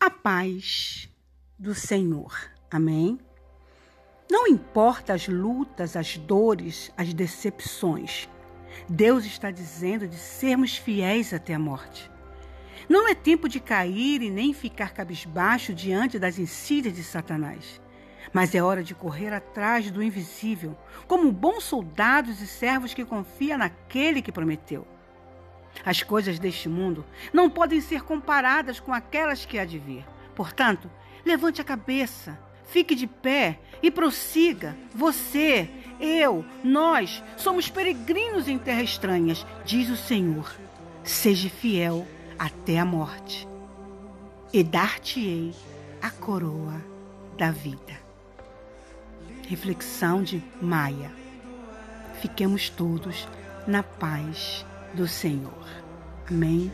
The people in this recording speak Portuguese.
a paz do Senhor. Amém? Não importa as lutas, as dores, as decepções. Deus está dizendo de sermos fiéis até a morte. Não é tempo de cair e nem ficar cabisbaixo diante das insídias de Satanás. Mas é hora de correr atrás do invisível, como bons soldados e servos que confiam naquele que prometeu. As coisas deste mundo não podem ser comparadas com aquelas que há de vir. Portanto, levante a cabeça, fique de pé e prossiga. Você, eu, nós somos peregrinos em terras estranhas, diz o Senhor. Seja fiel até a morte, e dar-te-ei a coroa da vida. Reflexão de Maia. Fiquemos todos na paz do Senhor. Amém.